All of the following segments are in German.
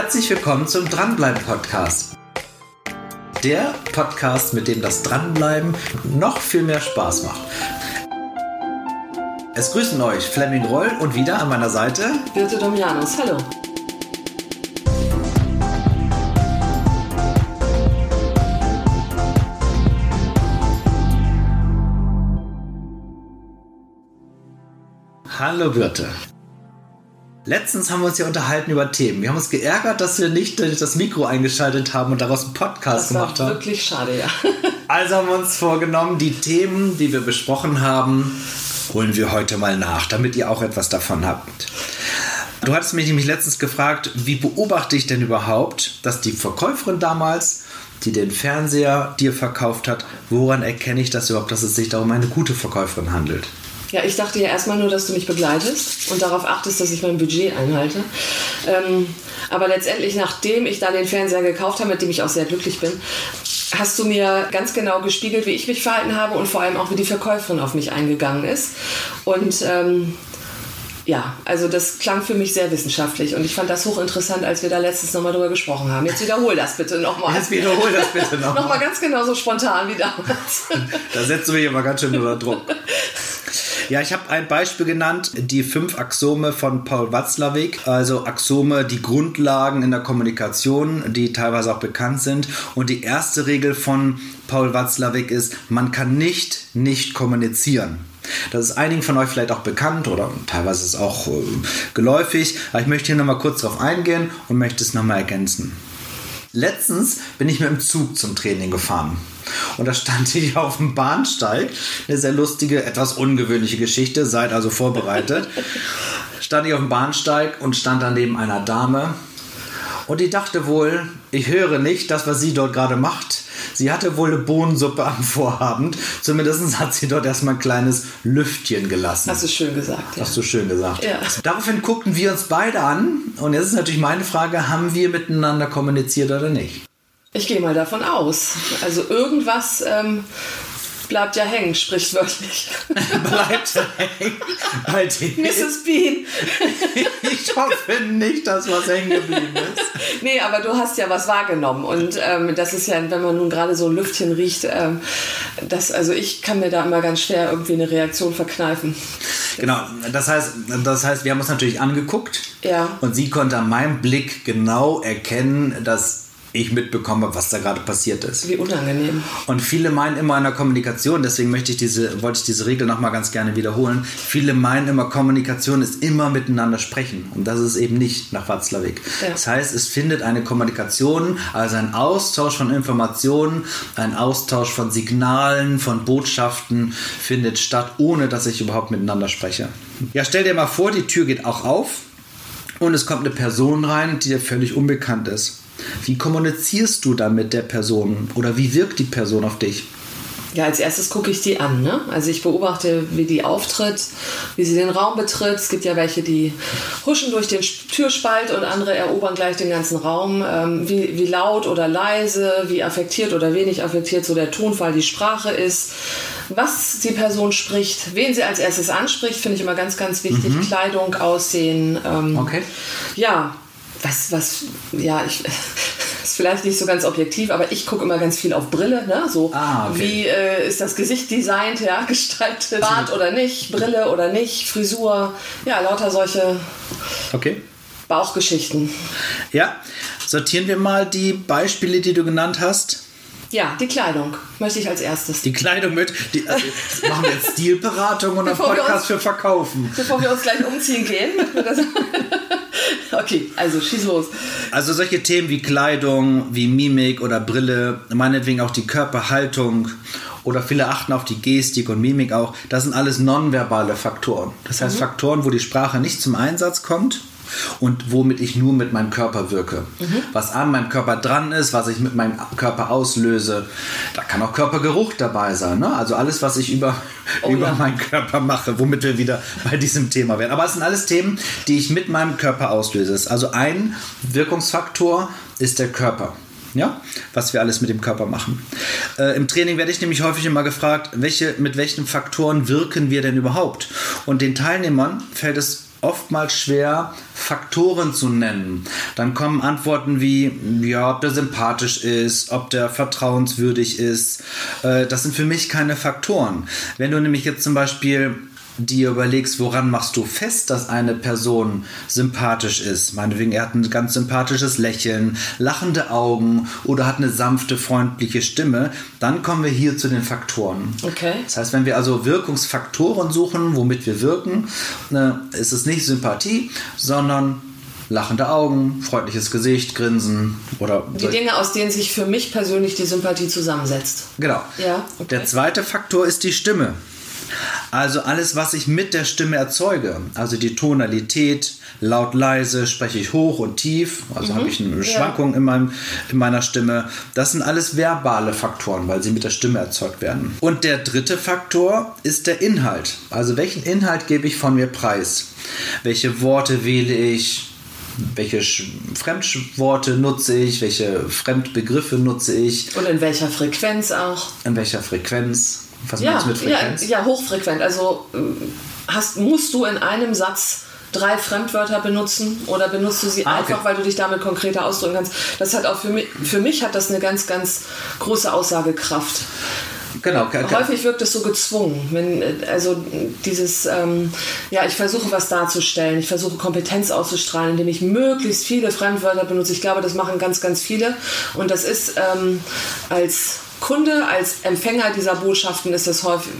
Herzlich willkommen zum Dranbleiben Podcast. Der Podcast, mit dem das Dranbleiben noch viel mehr Spaß macht. Es grüßen euch Fleming Roll und wieder an meiner Seite Birte Domianus. Hallo. Hallo Birte. Letztens haben wir uns hier unterhalten über Themen. Wir haben uns geärgert, dass wir nicht das Mikro eingeschaltet haben und daraus einen Podcast Das gemacht war haben. wirklich schade, ja. Also haben wir uns vorgenommen, die Themen, die wir besprochen haben, holen wir heute mal nach, damit ihr auch etwas davon habt. Du hattest mich nämlich letztens gefragt, wie beobachte ich denn überhaupt, dass die Verkäuferin damals, die den Fernseher dir verkauft hat, woran erkenne ich das überhaupt, dass es sich da um eine gute Verkäuferin handelt? Ja, ich dachte ja erstmal nur, dass du mich begleitest und darauf achtest, dass ich mein Budget einhalte. Ähm, aber letztendlich, nachdem ich da den Fernseher gekauft habe, mit dem ich auch sehr glücklich bin, hast du mir ganz genau gespiegelt, wie ich mich verhalten habe und vor allem auch, wie die Verkäuferin auf mich eingegangen ist. Und ähm, ja, also das klang für mich sehr wissenschaftlich und ich fand das hochinteressant, als wir da letztens nochmal drüber gesprochen haben. Jetzt wiederhol das bitte nochmal. Jetzt wiederhol das bitte nochmal. Nochmal ganz genauso spontan wie damals. Da setzen wir hier mal ganz schön unter Druck. Ja, ich habe ein Beispiel genannt, die fünf Axiome von Paul Watzlawick, also Axiome, die Grundlagen in der Kommunikation, die teilweise auch bekannt sind. Und die erste Regel von Paul Watzlawick ist, man kann nicht nicht kommunizieren. Das ist einigen von euch vielleicht auch bekannt oder teilweise ist es auch äh, geläufig, aber ich möchte hier nochmal kurz drauf eingehen und möchte es nochmal ergänzen. Letztens bin ich mit dem Zug zum Training gefahren. Und da stand ich auf dem Bahnsteig. Eine sehr lustige, etwas ungewöhnliche Geschichte. Seid also vorbereitet. stand ich auf dem Bahnsteig und stand dann neben einer Dame. Und die dachte wohl, ich höre nicht das, was sie dort gerade macht. Sie hatte wohl eine Bohnensuppe am Vorabend. Zumindest hat sie dort erstmal ein kleines Lüftchen gelassen. Hast du schön gesagt, ja. Hast du schön gesagt. Ja. Daraufhin guckten wir uns beide an. Und jetzt ist natürlich meine Frage, haben wir miteinander kommuniziert oder nicht? Ich gehe mal davon aus. Also irgendwas ähm, bleibt ja hängen, sprichwörtlich. Bleibt hängen bei dir. Mrs. Bean. Ich hoffe nicht, dass was hängen geblieben ist. Nee, aber du hast ja was wahrgenommen. Und ähm, das ist ja, wenn man nun gerade so ein Lüftchen riecht, ähm, das, also ich kann mir da immer ganz schwer irgendwie eine Reaktion verkneifen. Genau, das heißt, das heißt, wir haben uns natürlich angeguckt. Ja. Und sie konnte an meinem Blick genau erkennen, dass ich mitbekomme, was da gerade passiert ist. Wie unangenehm. Und viele meinen immer in der Kommunikation, deswegen möchte ich diese, wollte ich diese Regel nochmal ganz gerne wiederholen. Viele meinen immer, Kommunikation ist immer miteinander sprechen. Und das ist eben nicht nach Watzlawick. Ja. Das heißt, es findet eine Kommunikation, also ein Austausch von Informationen, ein Austausch von Signalen, von Botschaften findet statt, ohne dass ich überhaupt miteinander spreche. Ja, stell dir mal vor, die Tür geht auch auf und es kommt eine Person rein, die dir völlig unbekannt ist. Wie kommunizierst du dann mit der Person oder wie wirkt die Person auf dich? Ja, als erstes gucke ich die an. Ne? Also ich beobachte, wie die auftritt, wie sie den Raum betritt. Es gibt ja welche, die huschen durch den Türspalt und andere erobern gleich den ganzen Raum. Ähm, wie, wie laut oder leise, wie affektiert oder wenig affektiert so der Tonfall, die Sprache ist. Was die Person spricht, wen sie als erstes anspricht, finde ich immer ganz, ganz wichtig. Kleidung, Aussehen. Ähm, Okay. Ja, was, was, ja, ich. Ist vielleicht nicht so ganz objektiv, aber ich gucke immer ganz viel auf Brille. Ne? So, Ah, okay. wie äh, ist das Gesicht designt, ja, gestaltet, Bart oder nicht, Brille oder nicht, Frisur, ja, lauter solche Okay. Bauchgeschichten. Ja, sortieren wir mal die Beispiele, die du genannt hast. Ja, die Kleidung möchte ich als erstes. Die Kleidung mit. Die, also machen wir jetzt Stilberatung und einen Podcast uns- für Verkaufen. Bevor wir uns gleich umziehen gehen. Okay, also schieß los. Also solche Themen wie Kleidung, wie Mimik oder Brille, meinetwegen auch die Körperhaltung oder viele achten auf die Gestik und Mimik auch. Das sind alles nonverbale Faktoren. Das heißt Faktoren, wo die Sprache nicht zum Einsatz kommt und womit ich nur mit meinem Körper wirke. Was an meinem Körper dran ist, was ich mit meinem Körper auslöse. Da kann auch Körpergeruch dabei sein. Ne? Also alles, was ich über, Oh über ja. meinen Körper mache, womit wir wieder bei diesem Thema werden. Aber es sind alles Themen, die ich mit meinem Körper auslöse. Also ein Wirkungsfaktor ist der Körper. Ja, was wir alles mit dem Körper machen. Äh, Im Training werde ich nämlich häufig immer gefragt, welche, mit welchen Faktoren wirken wir denn überhaupt? Und den Teilnehmern fällt es oftmals schwer, Faktoren zu nennen. Dann kommen Antworten wie, ja, ob der sympathisch ist, ob der vertrauenswürdig ist. Äh, das sind für mich keine Faktoren. Wenn du nämlich jetzt zum Beispiel dir überlegst, woran machst du fest, dass eine Person sympathisch ist. Meinetwegen, er hat ein ganz sympathisches Lächeln, lachende Augen oder hat eine sanfte, freundliche Stimme, dann kommen wir hier zu den Faktoren. Okay. Das heißt, wenn wir also Wirkungsfaktoren suchen, womit wir wirken, ne, ist es nicht Sympathie, sondern lachende Augen, freundliches Gesicht, Grinsen oder. Die Dinge, aus denen sich für mich persönlich die Sympathie zusammensetzt. Genau. Ja, okay. Der zweite Faktor ist die Stimme. Also alles, was ich mit der Stimme erzeuge, also die Tonalität, laut, leise, spreche ich hoch und tief, also habe ich eine Schwankung in, meinem, in meiner Stimme. Das sind alles verbale Faktoren, weil sie mit der Stimme erzeugt werden. Und der dritte Faktor ist der Inhalt. Also welchen Inhalt gebe ich von mir preis? Welche Worte wähle ich? welche Fremdworte nutze ich, welche Fremdbegriffe nutze ich. Und in welcher Frequenz auch. In welcher Frequenz. Was ja, meinst du mit Frequenz? Ja, ja, hochfrequent. Also äh, hast, musst du in einem Satz drei Fremdwörter benutzen oder benutzt du sie ah, okay. einfach, weil du dich damit konkreter ausdrücken kannst. Das hat auch für mich, für mich hat das eine ganz, ganz große Aussagekraft. Genau. Häufig wirkt es so gezwungen. Wenn, also dieses, ähm, ja, ich versuche was darzustellen, ich versuche Kompetenz auszustrahlen, indem ich möglichst viele Fremdwörter benutze. Ich glaube, das machen ganz, ganz viele. Und das ist ähm, als Kunde, als Empfänger dieser Botschaften ist es häufig,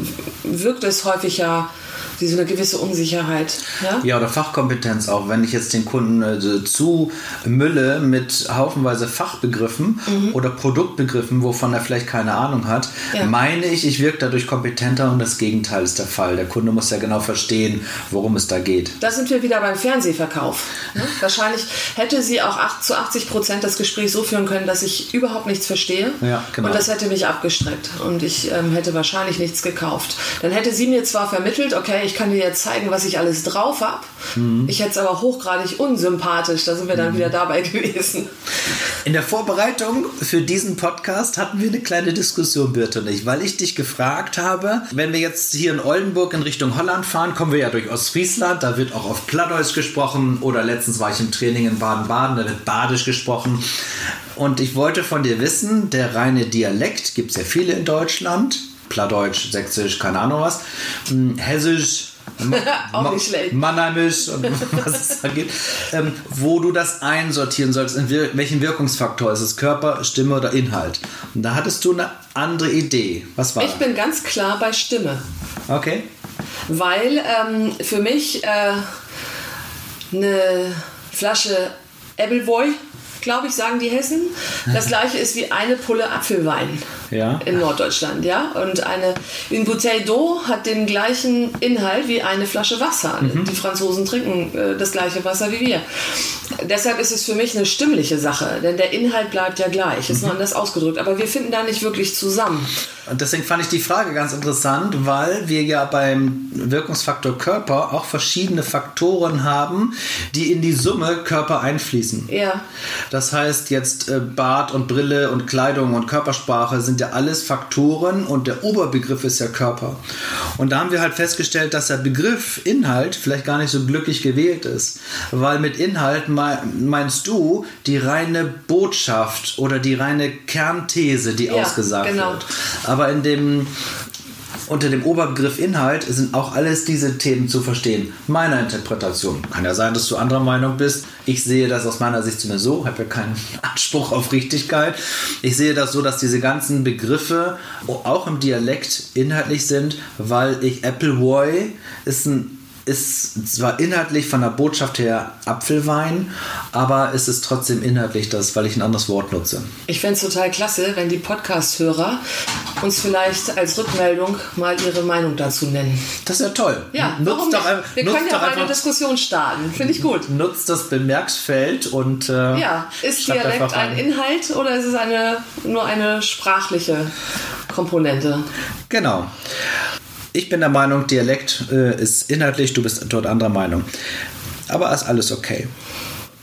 wirkt es häufig ja wie so eine gewisse Unsicherheit. Ja? ja, oder Fachkompetenz auch. Wenn ich jetzt den Kunden äh, zu mülle mit haufenweise Fachbegriffen mhm. oder Produktbegriffen, wovon er vielleicht keine Ahnung hat, ja. meine ich, ich wirke dadurch kompetenter und das Gegenteil ist der Fall. Der Kunde muss ja genau verstehen, worum es da geht. Da sind wir wieder beim Fernsehverkauf. Ne? Wahrscheinlich hätte sie auch 8, zu 80 Prozent das Gespräch so führen können, dass ich überhaupt nichts verstehe. Ja, genau. Und das hätte mich abgestreckt und ich ähm, hätte wahrscheinlich nichts gekauft. Dann hätte sie mir zwar vermittelt, okay, ich kann dir jetzt zeigen, was ich alles drauf habe. Mhm. Ich hätte es aber hochgradig unsympathisch. Da sind wir dann mhm. wieder dabei gewesen. In der Vorbereitung für diesen Podcast hatten wir eine kleine Diskussion, Birte und ich, weil ich dich gefragt habe, wenn wir jetzt hier in Oldenburg in Richtung Holland fahren, kommen wir ja durch Ostfriesland, da wird auch auf Plattdeutsch gesprochen oder letztens war ich im Training in Baden-Baden, da wird Badisch gesprochen. Und ich wollte von dir wissen, der reine Dialekt, gibt es ja viele in Deutschland, Plattdeutsch, Sächsisch, keine Ahnung was, hm, Hessisch, auch nicht schlecht. Mannheimisch und was es da gibt, ähm, wo du das einsortieren sollst, in wir welchen Wirkungsfaktor ist es, Körper, Stimme oder Inhalt. Und da hattest du eine andere Idee. Was war Ich das? bin ganz klar bei Stimme. Okay. Weil ähm, für mich äh, eine Flasche Appleboy glaube ich, sagen die Hessen. Das gleiche ist wie eine Pulle Apfelwein ja. in Norddeutschland. Ja? Und eine une bouteille d'eau hat den gleichen Inhalt wie eine Flasche Wasser. Mhm. Die Franzosen trinken äh, das gleiche Wasser wie wir. Deshalb ist es für mich eine stimmliche Sache, denn der Inhalt bleibt ja gleich, ist mhm. nur anders ausgedrückt. Aber wir finden da nicht wirklich zusammen. Und deswegen fand ich die Frage ganz interessant, weil wir ja beim Wirkungsfaktor Körper auch verschiedene Faktoren haben, die in die Summe Körper einfließen. Ja. Das heißt, jetzt äh, Bart und Brille und Kleidung und Körpersprache sind ja alles Faktoren und der Oberbegriff ist ja Körper. Und da haben wir halt festgestellt, dass der Begriff Inhalt vielleicht gar nicht so glücklich gewählt ist, weil mit Inhalt meinst du die reine Botschaft oder die reine Kernthese, die ja, ausgesagt genau. wird. Aber in dem unter dem Oberbegriff Inhalt sind auch alles diese Themen zu verstehen. Meiner Interpretation. Kann ja sein, dass du anderer Meinung bist. Ich sehe das aus meiner Sicht zumindest so, habe ja keinen Anspruch auf Richtigkeit. Ich sehe das so, dass diese ganzen Begriffe auch im Dialekt inhaltlich sind, weil ich Appleboy ist ein ist zwar inhaltlich von der Botschaft her Apfelwein, aber es ist trotzdem inhaltlich das, weil ich ein anderes Wort nutze. Ich fände es total klasse, wenn die Podcast-Hörer uns vielleicht als Rückmeldung mal ihre Meinung dazu nennen. Das ist ja toll. Ja, nutzt doch, ein, Wir können ja mal eine Diskussion starten. Finde ich gut. Nutzt das Bemerksfeld und. Äh, ja, ist Dialekt ein Inhalt oder ist es eine, nur eine sprachliche Komponente? Genau. Ich bin der Meinung, Dialekt äh, ist inhaltlich, du bist dort anderer Meinung. Aber ist alles okay.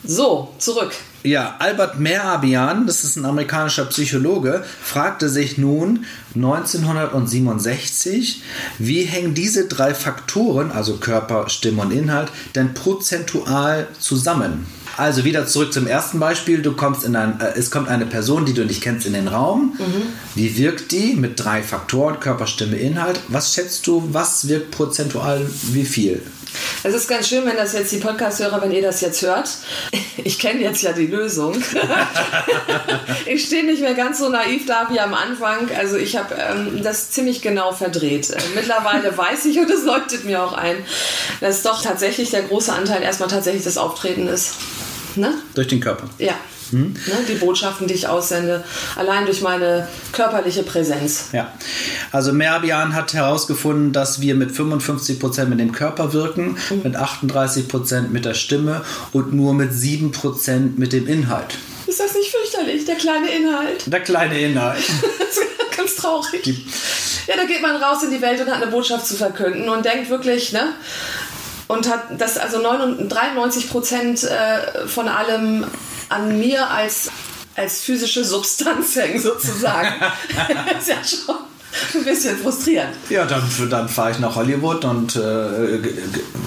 So, zurück. Ja, Albert Mehrabian, das ist ein amerikanischer Psychologe, fragte sich nun 1967, wie hängen diese drei Faktoren, also Körper, Stimme und Inhalt, denn prozentual zusammen? Also wieder zurück zum ersten Beispiel. Du kommst in ein, äh, es kommt eine Person, die du nicht kennst, in den Raum. Mhm. Wie wirkt die mit drei Faktoren, Körper, Stimme, Inhalt? Was schätzt du, was wirkt prozentual wie viel? Es ist ganz schön, wenn das jetzt die Podcast-Hörer, wenn ihr das jetzt hört. Ich kenne jetzt ja die Lösung. ich stehe nicht mehr ganz so naiv da wie am Anfang. Also ich habe ähm, das ziemlich genau verdreht. Äh, mittlerweile weiß ich und es leuchtet mir auch ein, dass doch tatsächlich der große Anteil erstmal tatsächlich das Auftreten ist. Ne? Durch den Körper. Ja. Hm? Ne, die Botschaften, die ich aussende, allein durch meine körperliche Präsenz. Ja, also Merbian hat herausgefunden, dass wir mit 55 Prozent mit dem Körper wirken, mhm. mit 38 Prozent mit der Stimme und nur mit 7 Prozent mit dem Inhalt. Ist das nicht fürchterlich, der kleine Inhalt? Der kleine Inhalt. ganz traurig. Die ja, da geht man raus in die Welt und hat eine Botschaft zu verkünden und denkt wirklich, ne? Und hat das also 93 Prozent äh, von allem an mir als, als physische Substanz hängen, sozusagen. ist ja schon ein bisschen frustrierend. Ja, dann, dann fahre ich nach Hollywood und äh,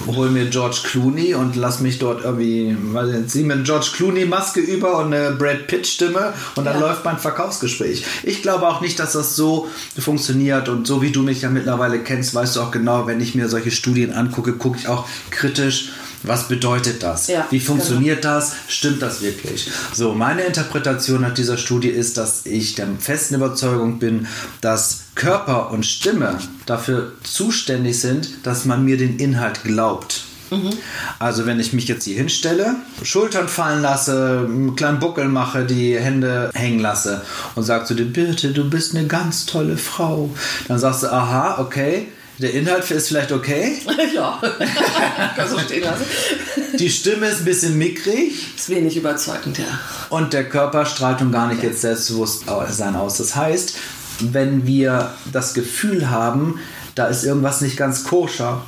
hole mir George Clooney und lass mich dort irgendwie, weiß ich, zieh mir eine George Clooney Maske über und eine Brad Pitt Stimme und dann ja. läuft mein Verkaufsgespräch. Ich glaube auch nicht, dass das so funktioniert und so wie du mich ja mittlerweile kennst, weißt du auch genau, wenn ich mir solche Studien angucke, gucke ich auch kritisch was bedeutet das? Ja, Wie funktioniert genau. das? Stimmt das wirklich? So, meine Interpretation nach dieser Studie ist, dass ich der festen Überzeugung bin, dass Körper und Stimme dafür zuständig sind, dass man mir den Inhalt glaubt. Mhm. Also wenn ich mich jetzt hier hinstelle, Schultern fallen lasse, einen kleinen Buckel mache, die Hände hängen lasse und sage zu dir, bitte, du bist eine ganz tolle Frau, dann sagst du, aha, okay, der Inhalt ist vielleicht okay. ja, kannst du stehen lassen. Die Stimme ist ein bisschen mickrig. Ist wenig überzeugend, ja. Und der Körper strahlt nun gar nicht ja. jetzt selbstbewusst sein aus. Das heißt, wenn wir das Gefühl haben, da ist irgendwas nicht ganz koscher,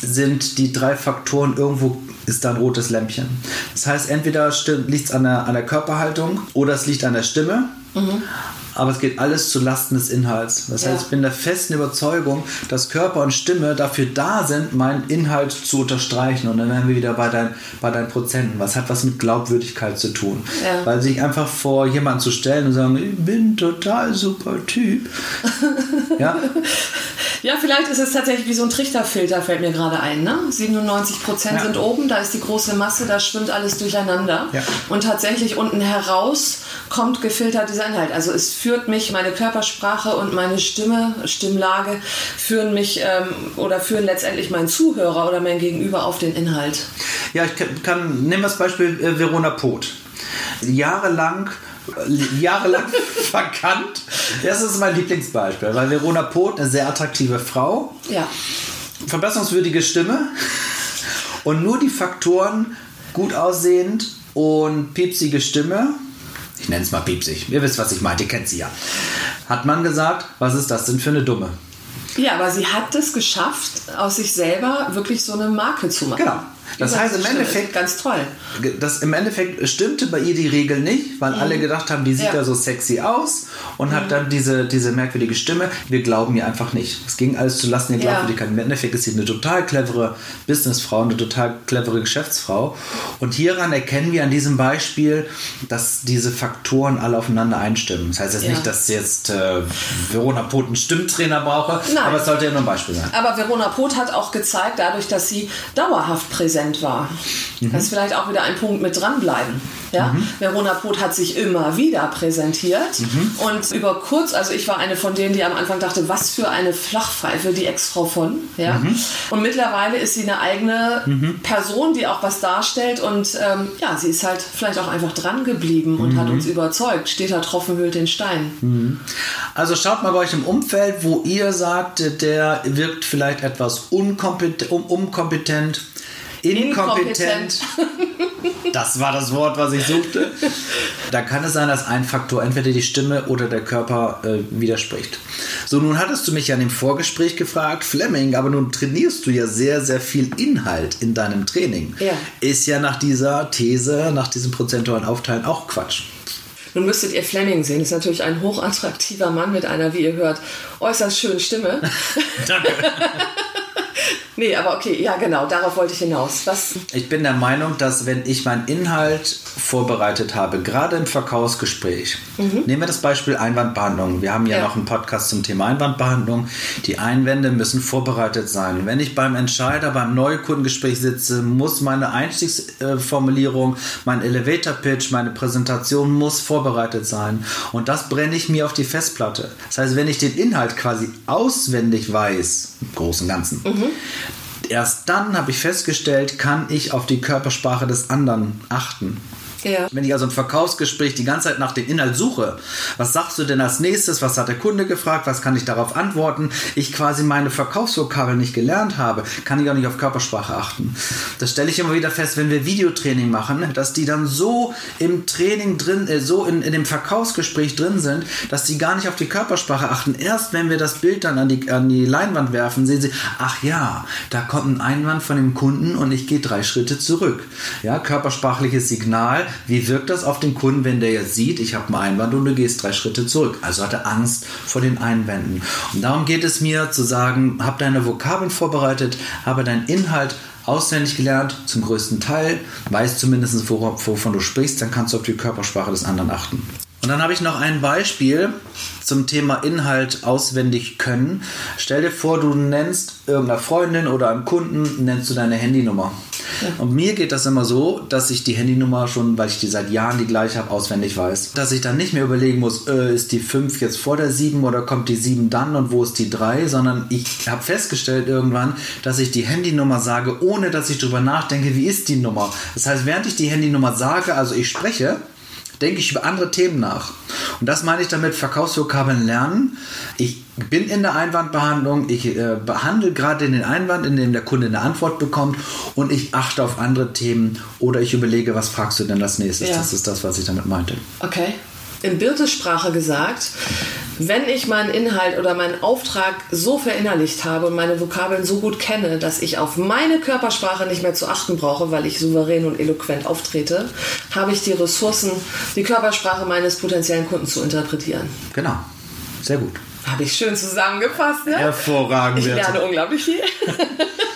sind die drei Faktoren irgendwo ist da ein rotes Lämpchen. Das heißt, entweder liegt es an der, an der Körperhaltung oder es liegt an der Stimme. Mhm aber es geht alles zu Lasten des Inhalts. Das heißt, ich bin der festen Überzeugung, dass Körper und Stimme dafür da sind, meinen Inhalt zu unterstreichen. Und dann wären wir wieder bei, dein, bei deinen Prozenten. Was hat was mit Glaubwürdigkeit zu tun? Ja. Weil sich einfach vor jemanden zu stellen und sagen, ich bin total super Typ. ja. Ja, vielleicht ist es tatsächlich wie so ein Trichterfilter, fällt mir gerade ein. Ne? 97 Prozent ja. sind oben, da ist die große Masse, da schwimmt alles durcheinander. Ja. Und tatsächlich unten heraus kommt gefiltert dieser Inhalt. Also es führt mich, meine Körpersprache und meine Stimme, Stimmlage führen mich ähm, oder führen letztendlich meinen Zuhörer oder mein Gegenüber auf den Inhalt. Ja, ich kann, kann nehmen wir das Beispiel äh, Verona Poth. Jahrelang jahrelang verkannt. Das ist mein Lieblingsbeispiel, weil Verona Poth, eine sehr attraktive Frau, ja. verbesserungswürdige Stimme und nur die Faktoren gut aussehend und piepsige Stimme ich nenne es mal piepsig. Ihr wisst, was ich meinte, ihr kennt sie ja. Hat man gesagt, was ist das denn für eine Dumme? Ja, aber sie hat es geschafft, aus sich selber wirklich so eine Marke zu machen. Genau. Das heißt im Endeffekt ganz toll. Das im Endeffekt stimmte bei ihr die Regel nicht, weil mhm. alle gedacht haben, die sieht ja. da so sexy aus und mhm. hat dann diese, diese merkwürdige Stimme. Wir glauben ihr einfach nicht. Es ging alles zu lassen der Glaubwürdigkeit. Ja. Im Endeffekt ist sie eine total clevere Businessfrau, eine total clevere Geschäftsfrau. Und hieran erkennen wir an diesem Beispiel, dass diese Faktoren alle aufeinander einstimmen. Das heißt jetzt ja. nicht, dass jetzt äh, Verona Poth einen Stimmtrainer brauche, Nein. aber es sollte ja nur ein Beispiel sein. Aber Verona Poth hat auch gezeigt, dadurch, dass sie dauerhaft präsent präsent war. Mhm. Das ist vielleicht auch wieder ein Punkt mit dranbleiben. Ja? Mhm. Verona Poth hat sich immer wieder präsentiert mhm. und über kurz, also ich war eine von denen, die am Anfang dachte, was für eine Flachpfeife, die Ex-Frau von. Ja? Mhm. Und mittlerweile ist sie eine eigene mhm. Person, die auch was darstellt und ähm, ja, sie ist halt vielleicht auch einfach dran geblieben und hat mhm. uns überzeugt. Steht da Tropfen hüllt den Stein. Also schaut mal bei euch im Umfeld, wo ihr sagt, der wirkt vielleicht etwas unkompetent, unkompetent inkompetent. Das war das Wort, was ich suchte. Da kann es sein, dass ein Faktor entweder die Stimme oder der Körper äh, widerspricht. So, nun hattest du mich ja in dem Vorgespräch gefragt, Fleming, aber nun trainierst du ja sehr, sehr viel Inhalt in deinem Training. Ja. Ist ja nach dieser These, nach diesem prozentualen Aufteilen auch Quatsch. Nun müsstet ihr Fleming sehen. Ist natürlich ein hochattraktiver Mann mit einer, wie ihr hört, äußerst schönen Stimme. Danke. Nee, aber okay, ja genau, darauf wollte ich hinaus. Was? Ich bin der Meinung, dass wenn ich meinen Inhalt vorbereitet habe, gerade im Verkaufsgespräch, nehmen wir das Beispiel Einwandbehandlung. Wir haben ja, Ja. noch einen Podcast zum Thema Einwandbehandlung. Die Einwände müssen vorbereitet sein. Wenn ich beim Entscheider, beim Neukundengespräch sitze, muss meine Einstiegsformulierung, mein Elevator Pitch, meine Präsentation muss vorbereitet sein. Und das brenne ich mir auf die Festplatte. Das heißt, wenn ich den Inhalt quasi auswendig weiß, im Großen und Ganzen, Erst dann habe ich festgestellt, kann ich auf die Körpersprache des anderen achten. Ja. Wenn ich also im Verkaufsgespräch die ganze Zeit nach dem Inhalt suche, was sagst du denn als nächstes, was hat der Kunde gefragt, was kann ich darauf antworten, ich quasi meine Verkaufsvokabel nicht gelernt habe, kann ich auch nicht auf Körpersprache achten. Das stelle ich immer wieder fest, wenn wir Videotraining machen, dass die dann so im Training drin, äh, so in, in dem Verkaufsgespräch drin sind, dass die gar nicht auf die Körpersprache achten. Erst wenn wir das Bild dann an die, an die Leinwand werfen, sehen sie, ach ja, da kommt ein Einwand von dem Kunden und ich gehe drei Schritte zurück. Ja, körpersprachliches Signal, wie wirkt das auf den Kunden, wenn der jetzt sieht, ich habe einen Einwand und du gehst drei Schritte zurück. Also hat er Angst vor den Einwänden. Und darum geht es mir zu sagen, hab deine Vokabeln vorbereitet, habe deinen Inhalt auswendig gelernt, zum größten Teil, weißt zumindest, wor- wovon du sprichst, dann kannst du auf die Körpersprache des anderen achten. Und dann habe ich noch ein Beispiel zum Thema Inhalt auswendig können. Stell dir vor, du nennst irgendeiner Freundin oder einem Kunden, nennst du deine Handynummer. Und mir geht das immer so, dass ich die Handynummer schon, weil ich die seit Jahren die gleiche habe, auswendig weiß. Dass ich dann nicht mehr überlegen muss, äh, ist die 5 jetzt vor der 7 oder kommt die 7 dann und wo ist die 3, sondern ich habe festgestellt irgendwann, dass ich die Handynummer sage, ohne dass ich darüber nachdenke, wie ist die Nummer. Das heißt, während ich die Handynummer sage, also ich spreche, denke ich über andere Themen nach. Und das meine ich damit, Verkaufsvokabeln lernen. Ich bin in der Einwandbehandlung, ich äh, behandle gerade den Einwand, in dem der Kunde eine Antwort bekommt und ich achte auf andere Themen oder ich überlege, was fragst du denn als nächstes? Ja. Das ist das, was ich damit meinte. Okay. In Birtes Sprache gesagt, wenn ich meinen Inhalt oder meinen Auftrag so verinnerlicht habe und meine Vokabeln so gut kenne, dass ich auf meine Körpersprache nicht mehr zu achten brauche, weil ich souverän und eloquent auftrete, habe ich die Ressourcen, die Körpersprache meines potenziellen Kunden zu interpretieren. Genau. Sehr gut. Habe ich schön zusammengefasst, ne? Hervorragend. Ich lerne unglaublich viel.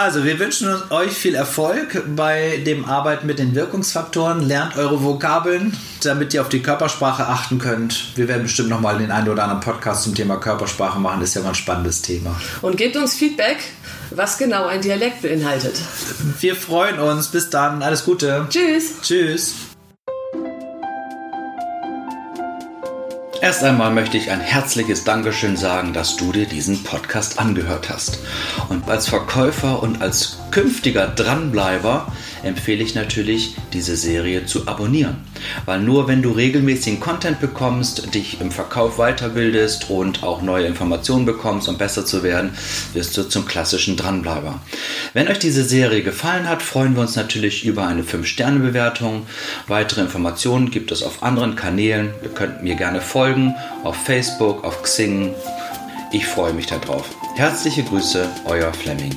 Also, wir wünschen euch viel Erfolg bei dem Arbeiten mit den Wirkungsfaktoren. Lernt eure Vokabeln, damit ihr auf die Körpersprache achten könnt. Wir werden bestimmt nochmal den einen oder anderen Podcast zum Thema Körpersprache machen. Das ist ja mal ein spannendes Thema. Und gebt uns Feedback, was genau ein Dialekt beinhaltet. Wir freuen uns. Bis dann. Alles Gute. Tschüss! Tschüss. Erst einmal möchte ich ein herzliches Dankeschön sagen, dass du dir diesen Podcast angehört hast. Und als Verkäufer und als künftiger Dranbleiber empfehle ich natürlich, diese Serie zu abonnieren. Weil nur wenn du regelmäßigen Content bekommst, dich im Verkauf weiterbildest und auch neue Informationen bekommst, um besser zu werden, wirst du zum klassischen Dranbleiber. Wenn euch diese Serie gefallen hat, freuen wir uns natürlich über eine 5-Sterne-Bewertung. Weitere Informationen gibt es auf anderen Kanälen. Ihr könnt mir gerne folgen, auf Facebook, auf Xing. Ich freue mich darauf. Herzliche Grüße, euer Fleming.